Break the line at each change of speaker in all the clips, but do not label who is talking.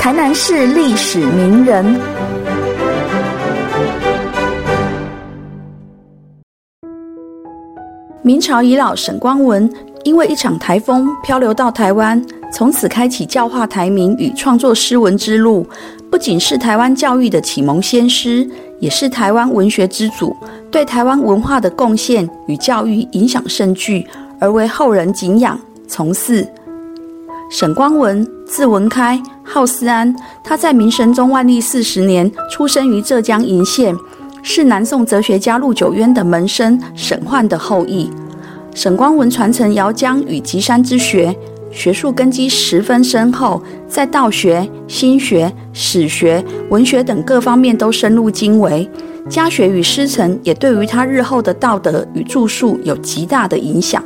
台南市历史名人。明朝遗老沈光文，因为一场台风漂流到台湾，从此开启教化台民与创作诗文之路。不仅是台湾教育的启蒙先师，也是台湾文学之祖，对台湾文化的贡献与教育影响甚巨，而为后人敬仰从祀。沈光文，字文开，号思安。他在明神宗万历四十年出生于浙江鄞县，是南宋哲学家陆九渊的门生沈焕的后裔。沈光文传承姚江与吉山之学，学术根基十分深厚，在道学、心学、史学、文学等各方面都深入精微。家学与师承也对于他日后的道德与著述有极大的影响。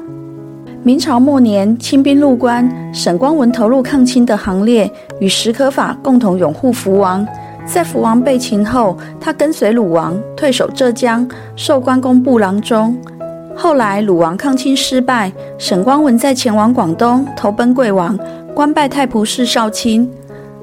明朝末年，清兵入关，沈光文投入抗清的行列，与史可法共同拥护福王。在福王被擒后，他跟随鲁王退守浙江，授关公部郎中。后来鲁王抗清失败，沈光文在前往广东投奔贵王，官拜太仆寺少卿。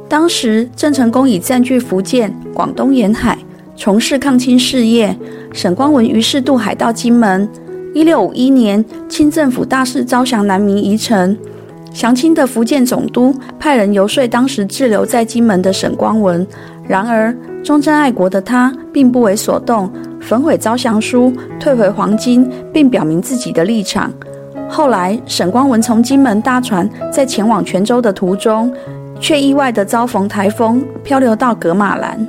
当时郑成功已占据福建、广东沿海，从事抗清事业。沈光文于是渡海到金门。一六五一年，清政府大肆招降南明遗臣，降清的福建总督派人游说当时滞留在金门的沈光文。然而，忠贞爱国的他并不为所动，焚毁招降书，退回黄金，并表明自己的立场。后来，沈光文从金门搭船，在前往泉州的途中，却意外地遭逢台风，漂流到格马兰。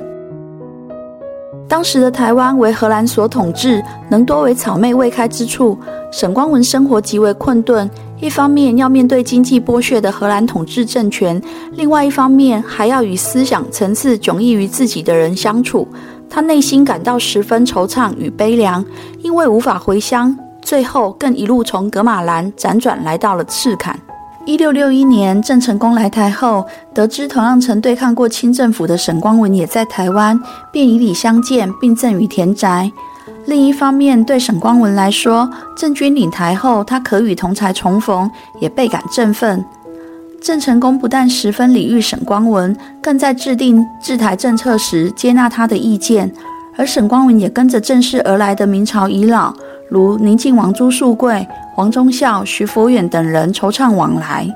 当时的台湾为荷兰所统治，能多为草莓未开之处。沈光文生活极为困顿，一方面要面对经济剥削的荷兰统治政权，另外一方面还要与思想层次迥异于自己的人相处。他内心感到十分惆怅与悲凉，因为无法回乡，最后更一路从格马兰辗转来到了赤坎。一六六一年，郑成功来台后，得知同样曾对抗过清政府的沈光文也在台湾，便以礼相见，并赠予田宅。另一方面，对沈光文来说，郑军领台后，他可与同才重逢，也倍感振奋。郑成功不但十分礼遇沈光文，更在制定治台政策时接纳他的意见，而沈光文也跟着正式而来的明朝遗老。如宁靖王朱树贵、黄忠孝、徐福远等人惆怅往来。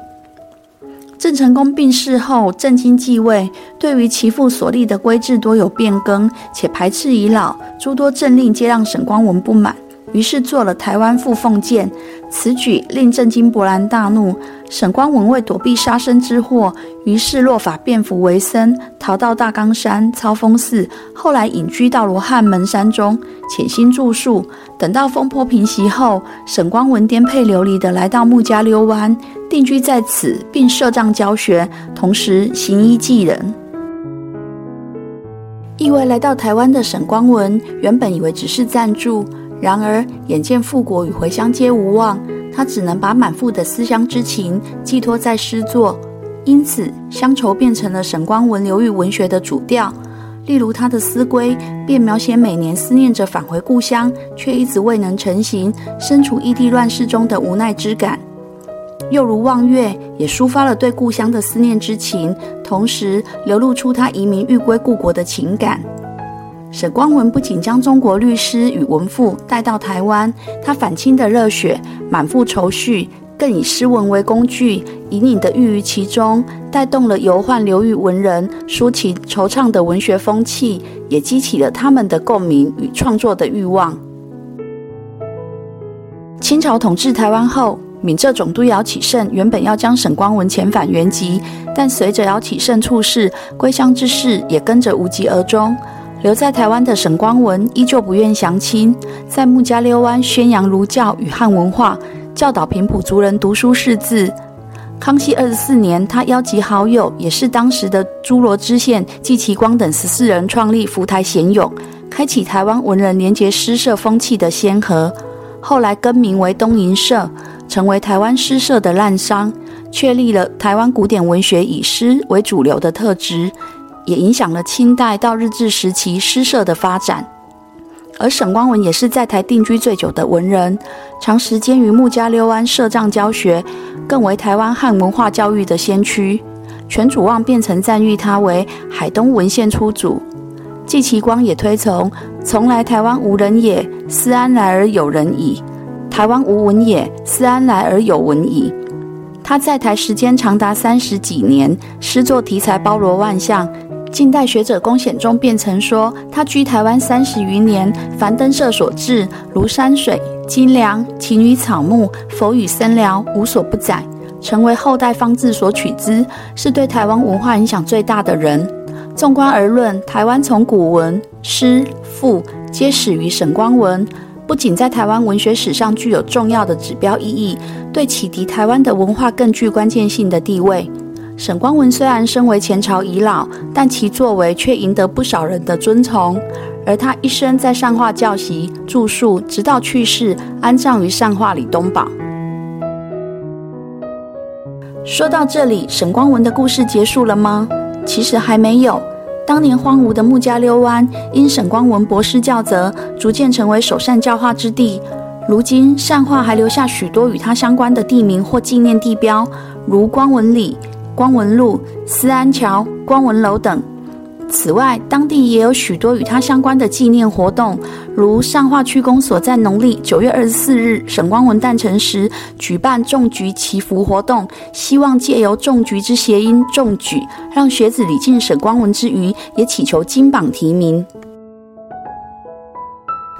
郑成功病逝后，郑经继位，对于其父所立的规制多有变更，且排斥已老，诸多政令皆让沈光文不满。于是做了台湾副奉建，此举令郑经勃然大怒。沈光文为躲避杀身之祸，于是落发变服为僧，逃到大冈山超峰寺，后来隐居到罗汉门山中，潜心著述。等到风波平息后，沈光文颠沛流离地来到木家溜湾，定居在此，并设帐教学，同时行医济人。意外来到台湾的沈光文，原本以为只是暂住。然而，眼见复国与回乡皆无望，他只能把满腹的思乡之情寄托在诗作，因此乡愁变成了沈光文流域文学的主调。例如他的《思归》，便描写每年思念着返回故乡，却一直未能成行，身处异地乱世中的无奈之感；又如《望月》，也抒发了对故乡的思念之情，同时流露出他移民欲归故国的情感。沈光文不仅将中国律师与文赋带到台湾，他反清的热血满腹愁绪，更以诗文为工具，隐隐的寓于其中，带动了游宦流域文人抒情惆怅的文学风气，也激起了他们的共鸣与创作的欲望。清朝统治台湾后，闽浙总督姚启圣原本要将沈光文遣返原籍，但随着姚启圣处世，归乡之事也跟着无疾而终。留在台湾的沈光文依旧不愿降清，在木加溜湾宣扬儒教与汉文化，教导平埔族人读书识字。康熙二十四年，他邀集好友，也是当时的诸罗知县季其光等十四人，创立福台贤勇，开启台湾文人联结诗社风气的先河。后来更名为东瀛社，成为台湾诗社的滥觞，确立了台湾古典文学以诗为主流的特质。也影响了清代到日治时期诗社的发展，而沈光文也是在台定居最久的文人，长时间于木加溜湾设帐教学，更为台湾汉文化教育的先驱。全主望便曾赞誉他为海东文献出祖。季其光也推崇“从来台湾无人也，思安来而有人矣；台湾无文也，思安来而有文矣。”他在台时间长达三十几年，诗作题材包罗万象。近代学者龚显忠便曾说，他居台湾三十余年，凡灯色所至，如山水、金梁、禽与草木、佛与僧寮，无所不载，成为后代方志所取之，是对台湾文化影响最大的人。纵观而论，台湾从古文、诗、赋皆始于沈光文，不仅在台湾文学史上具有重要的指标意义，对启迪台湾的文化更具关键性的地位。沈光文虽然身为前朝遗老，但其作为却赢得不少人的尊崇。而他一生在上化教习、著述，直到去世，安葬于上化李东堡。说到这里，沈光文的故事结束了吗？其实还没有。当年荒芜的木家溜湾，因沈光文博士教责，逐渐成为首善教化之地。如今，善化还留下许多与他相关的地名或纪念地标，如光文里。光文路、思安桥、光文楼等。此外，当地也有许多与他相关的纪念活动，如上化区公所在农历九月二十四日沈光文诞辰时举办种菊祈福活动，希望借由种菊之谐音“种举”，让学子礼敬沈光文之余，也祈求金榜题名。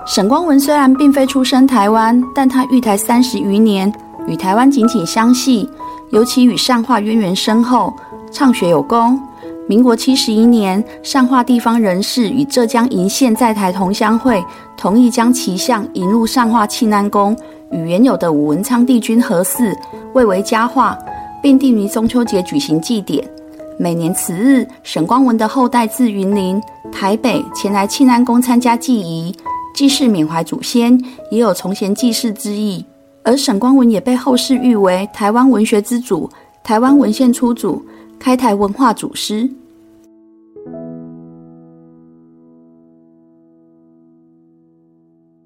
沈光文虽然并非出生台湾，但他育台三十余年，与台湾紧紧相系。尤其与善化渊源深厚，倡学有功。民国七十一年，善化地方人士与浙江鄞县在台同乡会同意将其像引入善化庆安宫，与原有的武文昌帝君合祀，蔚为佳话，并定于中秋节举行祭典。每年此日，沈光文的后代自云林、台北前来庆安宫参加祭仪，祭祀缅怀祖先，也有重衔祭祀之意。而沈光文也被后世誉为台湾文学之祖、台湾文献初祖、开台文化祖师。